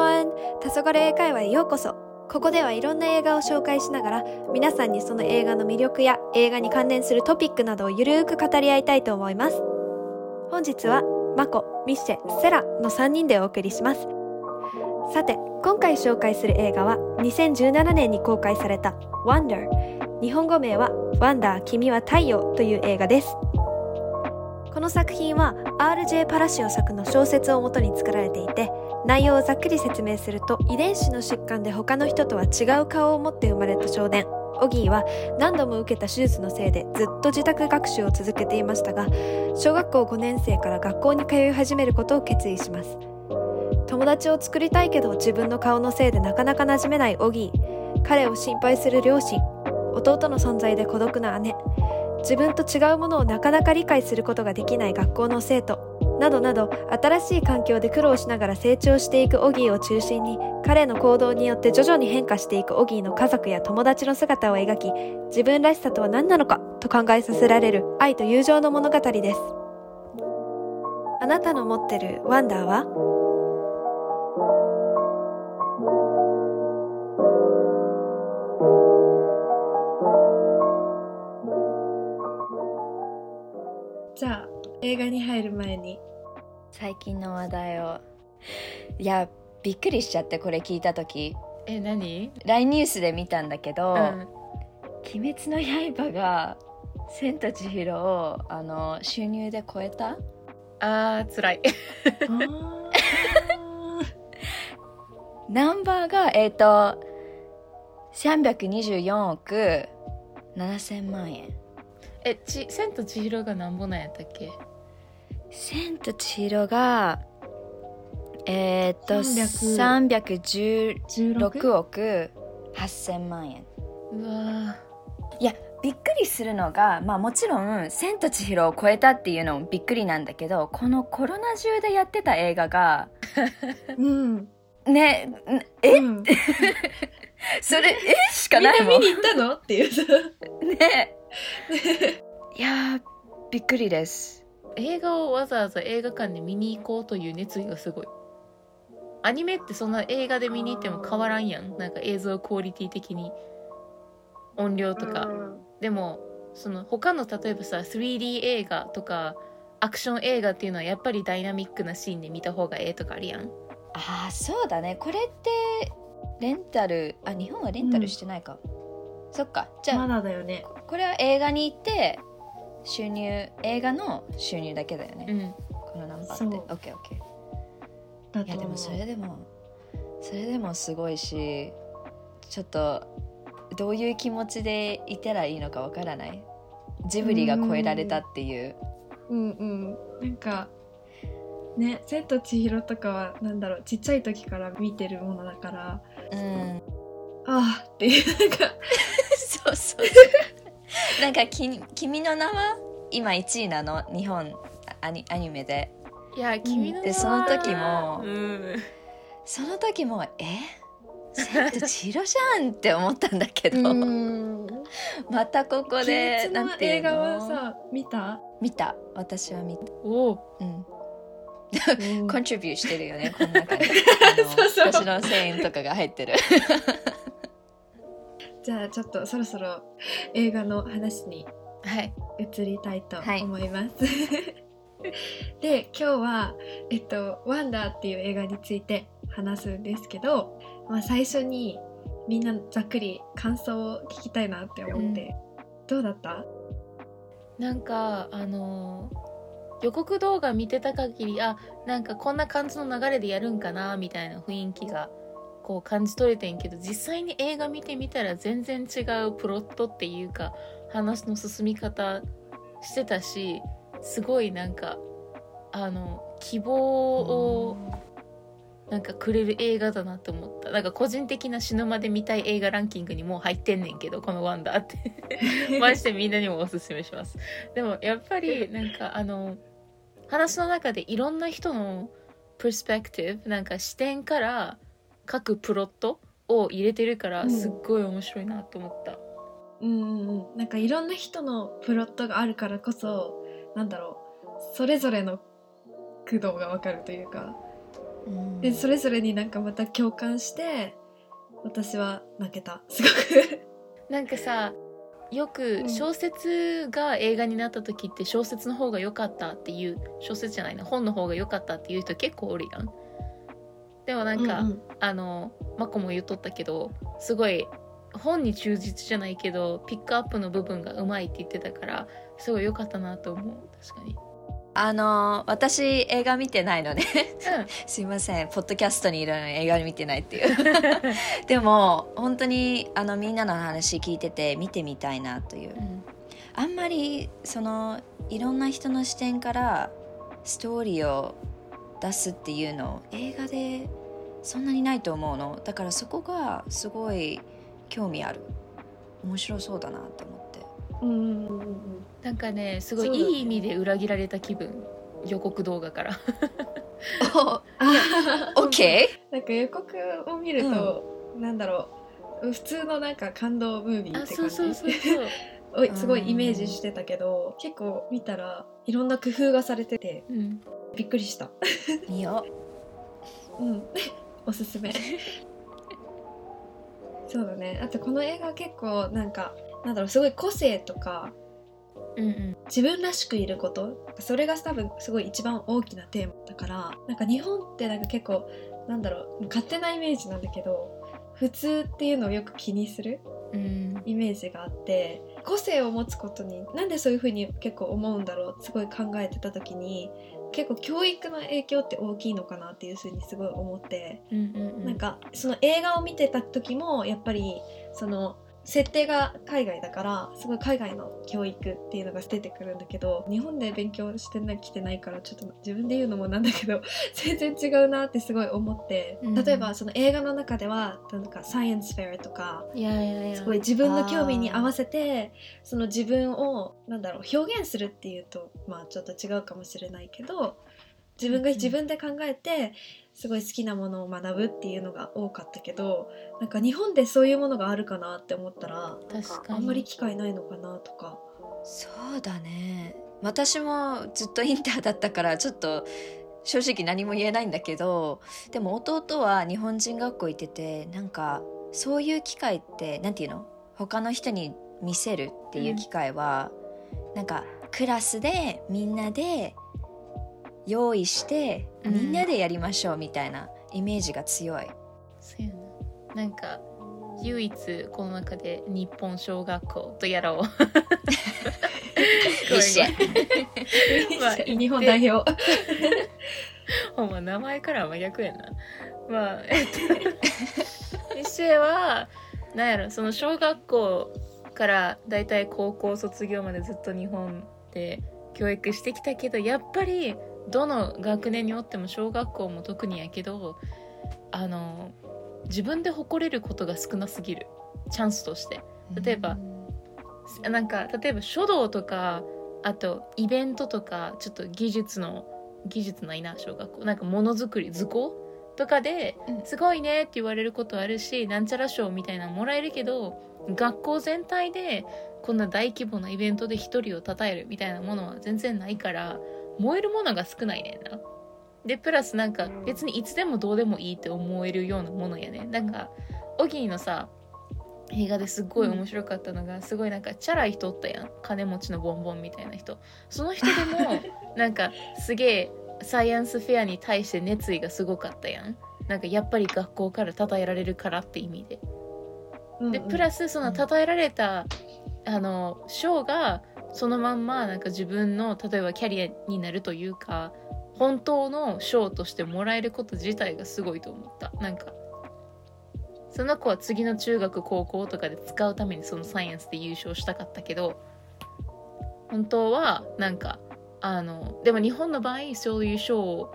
黄昏英会話へようこそここではいろんな映画を紹介しながら皆さんにその映画の魅力や映画に関連するトピックなどをゆるーく語り合いたいと思います本日はマコ、ミッシェ、セラの3人でお送りしますさて今回紹介する映画は2017年に公開された Wonder 日本語名は Wonder 君は太陽という映画ですこの作品は RJ パラシオ作の小説をもとに作られていて内容をざっくり説明すると遺伝子の疾患で他の人とは違う顔を持って生まれた少年。オギーは何度も受けた手術のせいでずっと自宅学習を続けていましたが小学校5年生から学校に通い始めることを決意します。友達を作りたいけど自分の顔のせいでなかなか馴染めないオギー。彼を心配する両親。弟の存在で孤独な姉。自分と違うものをなかなか理解することができない学校の生徒。などなど新しい環境で苦労しながら成長していくオギーを中心に彼の行動によって徐々に変化していくオギーの家族や友達の姿を描き自分らしさとは何なのかと考えさせられる愛と友情の物語です。あなたの持ってるワンダーは？じゃあ映画に入る前に最近の話題を。いやびっくりしちゃってこれ聞いた時。え何？LINE ニュースで見たんだけど「うん。鬼滅の刃」が「千と千尋を」あの収入で超えた？あー辛い。ナンバーがえっ、と324億7000万円。えち千と千尋がなんぼなんやったっけ？千と千尋がえっ、と300 316億8000万円。うわいやびっくりするのがまあもちろん「千と千尋」を超えたっていうのもびっくりなんだけどこのコロナ中でやってた映画がうん。ねんえ、うん。それえ？しかないもん。な見に行ったの？っていう。さ ね。いやーびっくりです。ー映画をわざわざ映画館で見に行こうという熱意がすごい。アニメってそんな映画で見に行っても変わらんやん。なんか映像クオリティ的に。音量とか、でもその他の例えばさ 3D 映画とかアクション映画っていうのはやっぱりダイナミックなシーンで見た方がええとかあるやん。ああそうだね。これってレンタルあ日本はレンタルしてないか、そっか。じゃあ、まだだよね。これは映画に行って収入映画の収入だけだよね、うん。このナンバーって。オッケーオッケー。いやでもそれでもそれでもすごいしちょっとどういう気持ちでいたらいいのかわからない？ジブリが超えられたっていう。うんうんなんかね「千と千尋」とかはなんだろう。ちっちゃい時から見てるものだから。うん。ああっていうなんか。そうそうなんかき「君の名は?」今1位なの？日本アニアニメで。いや君のでその時もうん。その時も「え？千と千尋じゃん!」って思ったんだけど、うん。またここでなんていうの？映画はさ見た？見た。私は見た。おおうん。うん。コントリビューしてるよねこの中に。あのそうそう。私の声援とかが入ってるじゃあちょっとそろそろ映画の話にはい。移りたいとはい。思います。で今日は、えっと「ワンダー」っていう映画について話すんですけど、まあ、最初にみんなざっくり感想を聞きたいなって思って、どうだった？なんかあのー予告動画見てた限りあなんかこんな感じの流れでやるんかなみたいな雰囲気がこう感じ取れてんけど実際に映画見てみたら全然違うプロットっていうか話の進み方してたしすごいなんかあの希望をなんかくれる映画だなと思った。なんか個人的な死ぬまで見たい映画ランキングにもう入ってんねんけどこの「ワンダー」って。マジでみんなにもおすすめします。でもやっぱり なんかあの話の中でいろんな人のプスペクティブなんか視点から各プロットを入れてるからうん。すっごい面白いなと思った、うんうんうん。なんかいろんな人のプロットがあるからこそなんだろう。それぞれの駆動がわかるというか。うん。でそれぞれになんかまた共感して私は泣けた。すごく。なんかさようん。く小説が映画になった時って小説の方が良かったっていう小説じゃないな本の方が良かったっていう人結構おるやんでもなんか、うんうん。あのマコも言っとったけどすごい本に忠実じゃないけどピックアップの部分がうまいって言ってたからすごい良かったなと思う。確かに。あの私映画見てないのでう すいません。ポッドキャストにいるのに映画見てないっていう。でも本当にあのみんなの話聞いてて見てみたいなという。ん。あんまりそのいろんな人の視点からストーリーを出すっていうの映画でそんなにないと思うの。だからそこがすごい興味ある。面白そうだなと思って。うんうんうん。うんなんかねすごいいい意味で裏切られた気分。予告動画から。あ OK? なんか予告を見ると、なんだろう。普通のなんか感動ムービーあって感じ。そうそうそうそう。おいすごいイメージしてたけど結構見たらいろんな工夫がされててうん。びっくりした。見ようんおすすめ。そうだね。あとこの映画は結構なんかなんだろうすごい個性とかうんうん。自分らしくいることそれが多分すごい一番大きなテーマだからなんか日本ってなんか結構なんだろう勝手なイメージなんだけど普通っていうのをよく気にするうん。イメージがあって個性を持つことになんでそういうふうに結構思うんだろうすごい考えてた時に結構教育の影響って大きいのかなっていうふうにすごい思って、うんうんうん。なんかその映画を見てた時もやっぱりその設定が海外だからすごい海外の教育っていうのが出てくるんだけど日本で勉強してきてないからちょっと自分で言うのもなんだけど 全然違うなってすごい思ってうん。例えばその映画の中ではなんかサイエンスフェアとかすごい自分の興味に合わせてその自分をなんだろう表現するっていうとまあちょっと違うかもしれないけど自分がうん。自分で考えてすごい好きなものを学ぶっていうのが多かったけどなんか日本でそういうものがあるかなって思ったら確かに。あんまり機会ないのかなとか。そうだね。私もずっとインターだったからちょっと正直何も言えないんだけどでも弟は日本人学校行っててなんかそういう機会ってなんていうの？他の人に見せるっていう機会は、なんかクラスでみんなで用意してうん。みんなでやりましょうみたいなイメージが強い。そうやな。なんか唯一この中で日本小学校とやらを まあ日本代表。ほんま名前からは真逆やな。まあえっと 一世はなんやろその小学校からだいたい高校卒業までずっと日本で教育してきたけどやっぱりどの学年におっても小学校も特にやけどあの自分で誇れることが少なすぎる。チャンスとして。例えばなんか例えば書道とかあとイベントとかちょっと技術の技術ないな小学校。なんかものづくり図工とかでうん。すごいねって言われることあるしなんちゃら賞みたいなのもらえるけど学校全体でこんな大規模なイベントで一人を称えるみたいなものは全然ないから燃えるものが少ないねんな。でプラスなんか別にいつでもどうでもいいって思えるようなものやねなんかオギーのさ映画ですっごい面白かったのが、すごいなんかチャラい人おったやん。金持ちのボンボンみたいな人。その人でも なんかすげえサイエンスフェアに対して熱意がすごかったやん。なんかやっぱり学校から称えられるからって意味で。でプラスその称えられたあの賞がそのまんまなんか自分の例えばキャリアになるというか本当の賞としてもらえること自体がすごいと思った。なんかその子は次の中学高校とかで使うためにそのサイエンスで優勝したかったけど本当はなんかあのでも日本の場合そういう賞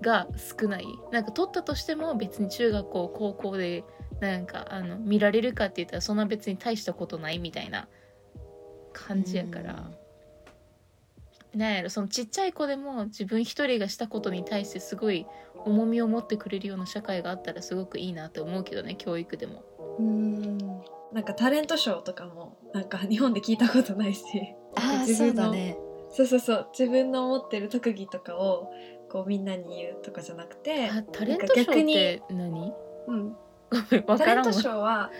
が少ない。なんか取ったとしても別に中学校高校でなんかあの見られるかって言ったらそんな別に大したことないみたいな感じやから、なんやろそのちっちゃい子でも自分一人がしたことに対してすごい重みを持ってくれるような社会があったらすごくいいなって思うけどね教育でも。うん。なんかタレントショーとかもなんか日本で聞いたことないし。ああ自分のそうだね。そうそうそう。自分の持ってる特技とかをこうみんなに言うとかじゃなくてあタレントショーって何？うん、タレントからんわ。ショーは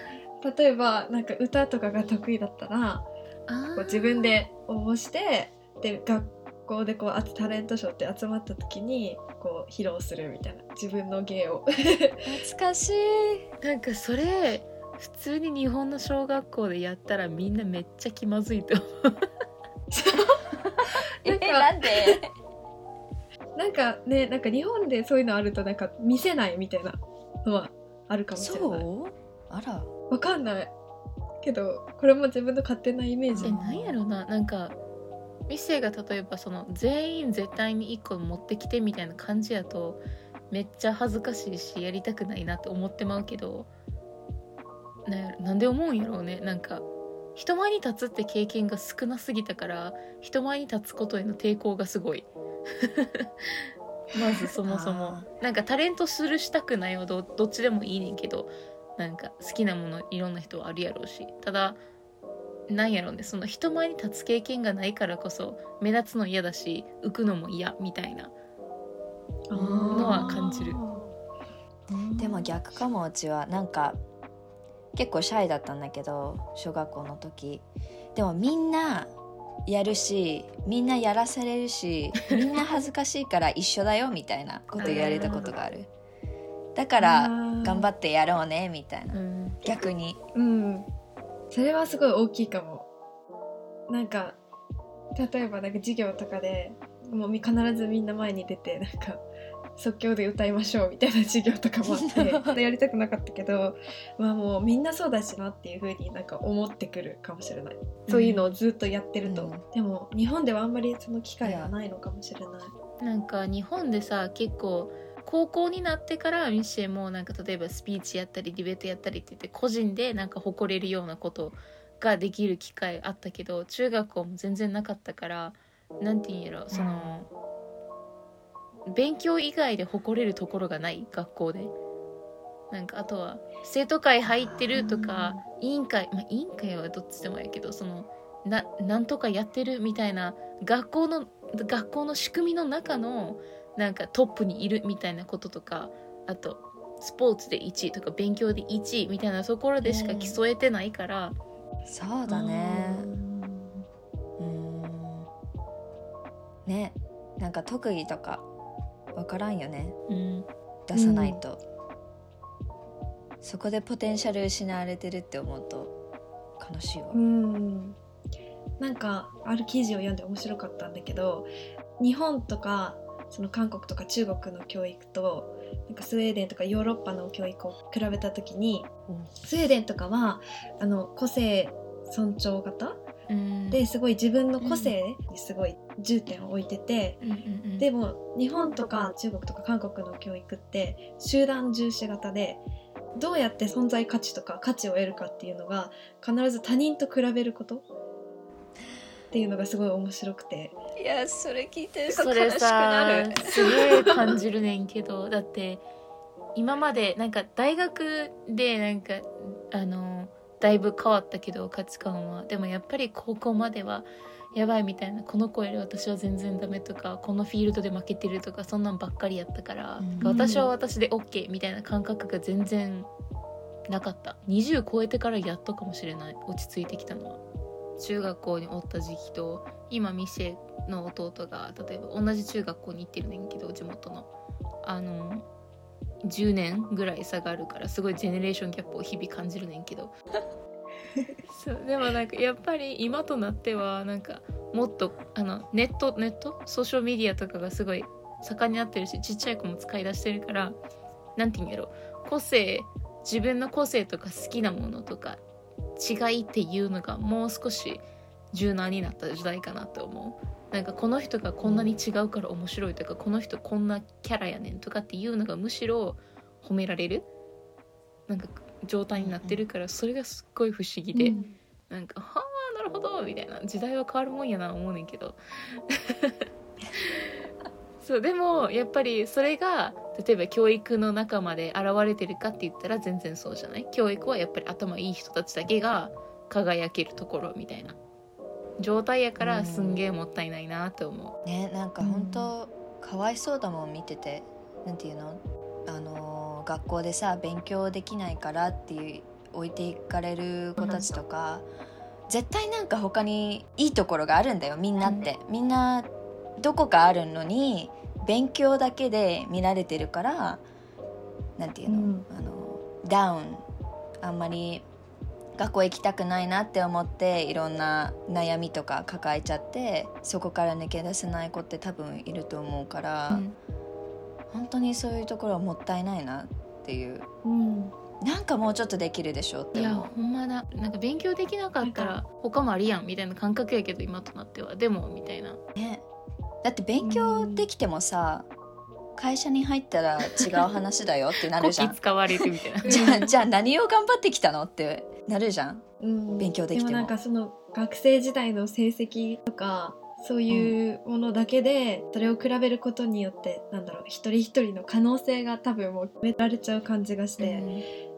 例えばなんか歌とかが得意だったらあこう自分で応募してで学校でこうあタレントショーって集まった時にこう披露するみたいな。自分の芸を。懐かしい。ーなんかそれ普通に日本の小学校でやったらみんなめっちゃ気まずいと思う。えなんかなんで？なんかねなんか日本でそういうのあるとなんか見せないみたいなのはあるかもしれない。そう？あら。わかんないけどこれも自分の勝手なイメージ。えなんやろな。なんかミセが例えばその全員絶対に1個持ってきてみたいな感じやとめっちゃ恥ずかしいしやりたくないなって思ってまうけどなんなんで思うんやろうね。なんか人前に立つって経験が少なすぎたから人前に立つことへの抵抗がすごい。まずそもそも。あなんかタレントするしたくないはどどっちでもいいねんけどなんか好きなものいろんな人はあるやろうしただなんやろうねその人前に立つ経験がないからこそ目立つの嫌だし浮くのも嫌みたいなのは感じる。でも逆かもうちはなんか結構シャイだったんだけど小学校の時。でもみんなやるしみんなやらされるしみんな恥ずかしいから一緒だよみたいなこと言われたことがあるだから頑張っってやろうねみたいな。うん。逆に。うん。それはすごい大きいかも。なんか例えばなんか授業とかでもうみ必ずみんな前に出てなんか即興で歌いましょうみたいな授業とかもあって やりたくなかったけどまあもうみんなそうだしなっていう風になんか思ってくるかもしれない。そういうのをずっとやってると、うん。でも日本ではあんまりその機会がないのかもしれない。なんか日本でさ結構高校になってからミシェもなんか例えばスピーチやったりディベートやったりって言って個人でなんか誇れるようなことができる機会あったけど中学校も全然なかったからなんて言うんやろその、勉強以外で誇れるところがない学校で。なんかあとは生徒会入ってるとか委員会まあ委員会はどっちでもいいけどそのななんとかやってるみたいな学校の学校の仕組みの中のなんかトップにいるみたいなこととかあとスポーツで1位とか勉強で1位みたいなところでしか競えてないから、そうだね。うん。ね。なんか特技とかわからんよね。うん、出さないと、そこでポテンシャル失われてるって思うと悲しいわ、うん。なんかある記事を読んで面白かったんだけど日本とかその韓国とか中国の教育となんかスウェーデンとかヨーロッパの教育を比べた時にスウェーデンとかはあの個性尊重型？うん、ですごい自分の個性にすごい重点を置いてて、でも日本とか中国とか韓国の教育って集団重視型でどうやって存在価値とか価値を得るかっていうのが必ず他人と比べることっていうのがすごい面白くて。いやそれ聞いてそれ悲しくなさる。すげえ感じるねんけどだって今までなんか大学でなんかあのだいぶ変わったけど価値観は。でもやっぱり高校まではやばいみたいな。この子より私は全然ダメとかこのフィールドで負けてるとかそんなんばっかりやったから、うん。私は私で OK みたいな感覚が全然なかった。20超えてからやっとかもしれない。落ち着いてきたのは中学校におった時期と今ミシェの弟が例えば同じ中学校に行ってるねんけど地元の。あの10年ぐらい差があるからすごいジェネレーションギャップを日々感じるねんけど。そうでもなんかやっぱり今となってはなんかもっとあのネットネット？ソーシャルメディアとかがすごい盛んになってるしちっちゃい子も使い出してるからなんて言うんやろ個性自分の個性とか好きなものとか違いっていうのがもう少し柔軟になった時代かなと思う。なんかこの人がこんなに違うから面白いとかこの人こんなキャラやねんとかっていうのがむしろ褒められる。なんか状態になってるからそれがすっごい不思議で、なんか「はあなるほど」みたいな。時代は変わるもんやな思うねんけど。そうでもやっぱりそれが例えば教育の中まで現れてるかって言ったら全然そうじゃない？教育はやっぱり頭いい人たちだけが輝けるところみたいな状態やからすんげえもったいないなと思ねなんか本当かわいそうだもん見てて。なんていうの？あの学校でさ勉強できないからっていう置いていかれる子たちとか、絶対なんか他にいいところがあるんだよみんなって、みんなどこかあるのに勉強だけで見られてるからなんていうの,、うん。あのダウン。あんまり学校行きたくないなって思っていろんな悩みとか抱えちゃってそこから抜け出せない子って多分いると思うから、うん。本当にそういうところはもったいないなっていう。うん。なんかもうちょっとできるでしょうっていや思ほんまだ。なんか勉強できなかったら他もありやんみたいな感覚やけど今となっては。でもみたいな。うねだって勉強できてもさ会社に入ったら違う話だよってなこるじゃん。き使われるみたいな。じゃあじゃあ何を頑張ってきたのってなるじゃん。うん。勉強できても。もなんかその学生時代の成績とかそういうものだけでそれを比べることによってなんだろう一人一人の可能性が多分もう決められちゃう感じがして、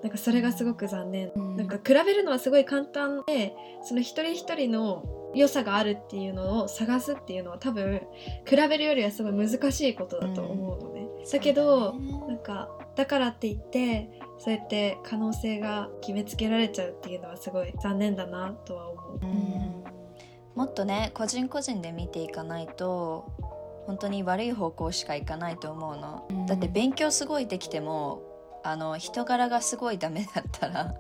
なんかそれがすごく残念、うん。なんか比べるのはすごい簡単でその一人一人の良さがあるっていうのを探すっていうのは多分比べるよりはすごい難しいことだと思うのね、だけど、なんかだからって言ってそうやって可能性が決めつけられちゃうっていうのはすごい残念だなとは思う。うん。もっとね個人個人で見ていかないと本当に悪い方向しかいかないと思うの、うん。だって勉強すごいできてもあの人柄がすごいダメだったら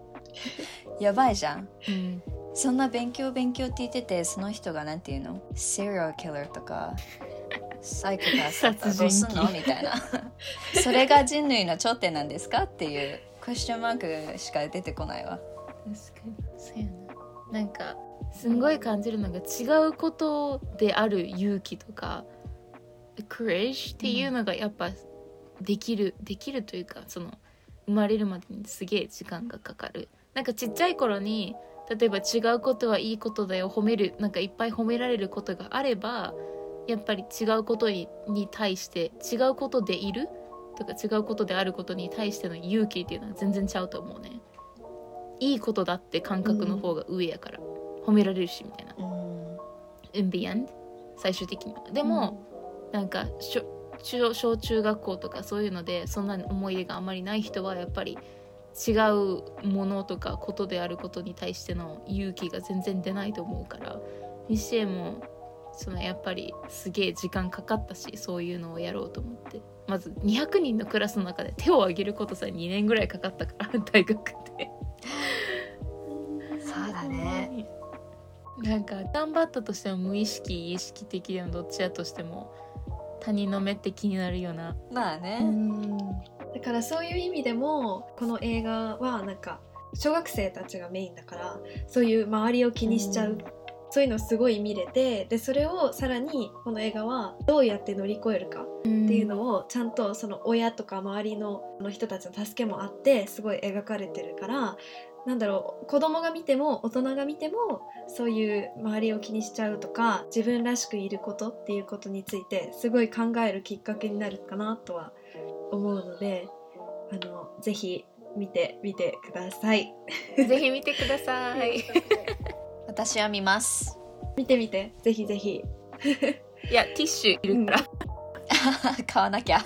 やばいじゃん。うんそんな勉強勉強って言っててその人がなんていうの？Serial killer とかサイコパスだったらどうすんの？みたいな。それが人類の頂点なんですか？っていうクエスチョンマークしか出てこないわ。確かに。そうやな。なんかすんごい感じるのが違うことである勇気とか courage っていうのがやっぱできる、できるというかその生まれるまでにすげえ時間がかかる。なんかちっちゃい頃に例えば違うことはいいことだよ褒めるなんかいっぱい褒められることがあればやっぱり違うことにに対して違うことでいるとか違うことであることに対しての勇気っていうのは全然ちゃうと思うね。いいことだって感覚の方が上やから、褒められるしみたいな。うん、end 最終的には。でも、なんか小中小中学校とかそういうのでそんな思い出があまりない人はやっぱり違うものとかことであることに対しての勇気が全然出ないと思うからにしてもそのやっぱりすげえ時間かかったしそういうのをやろうと思って。まず200人のクラスの中で手を挙げることさえ2年ぐらいかかったから 大学で。そうだね。なんか頑張ったとしても無意識意識的でもどっちやとしても他人の目って気になるような。まあね、だからそういう意味でもこの映画はなんか小学生たちがメインだからそういう周りを気にしちゃう、うん。そういうのすごい見れてでそれをさらにこの映画はどうやって乗り越えるかっていうのをちゃんとその親とか周りの人たちの助けもあってすごい描かれてるからなんだろう子供が見ても大人が見てもそういう周りを気にしちゃうとか自分らしくいることっていうことについてすごい考えるきっかけになるかなとは思うのであのぜひ見てみてください。ぜひ見てください。私は見ます。見てみて。ぜひぜひ。いやティッシュいるから、買わなきゃ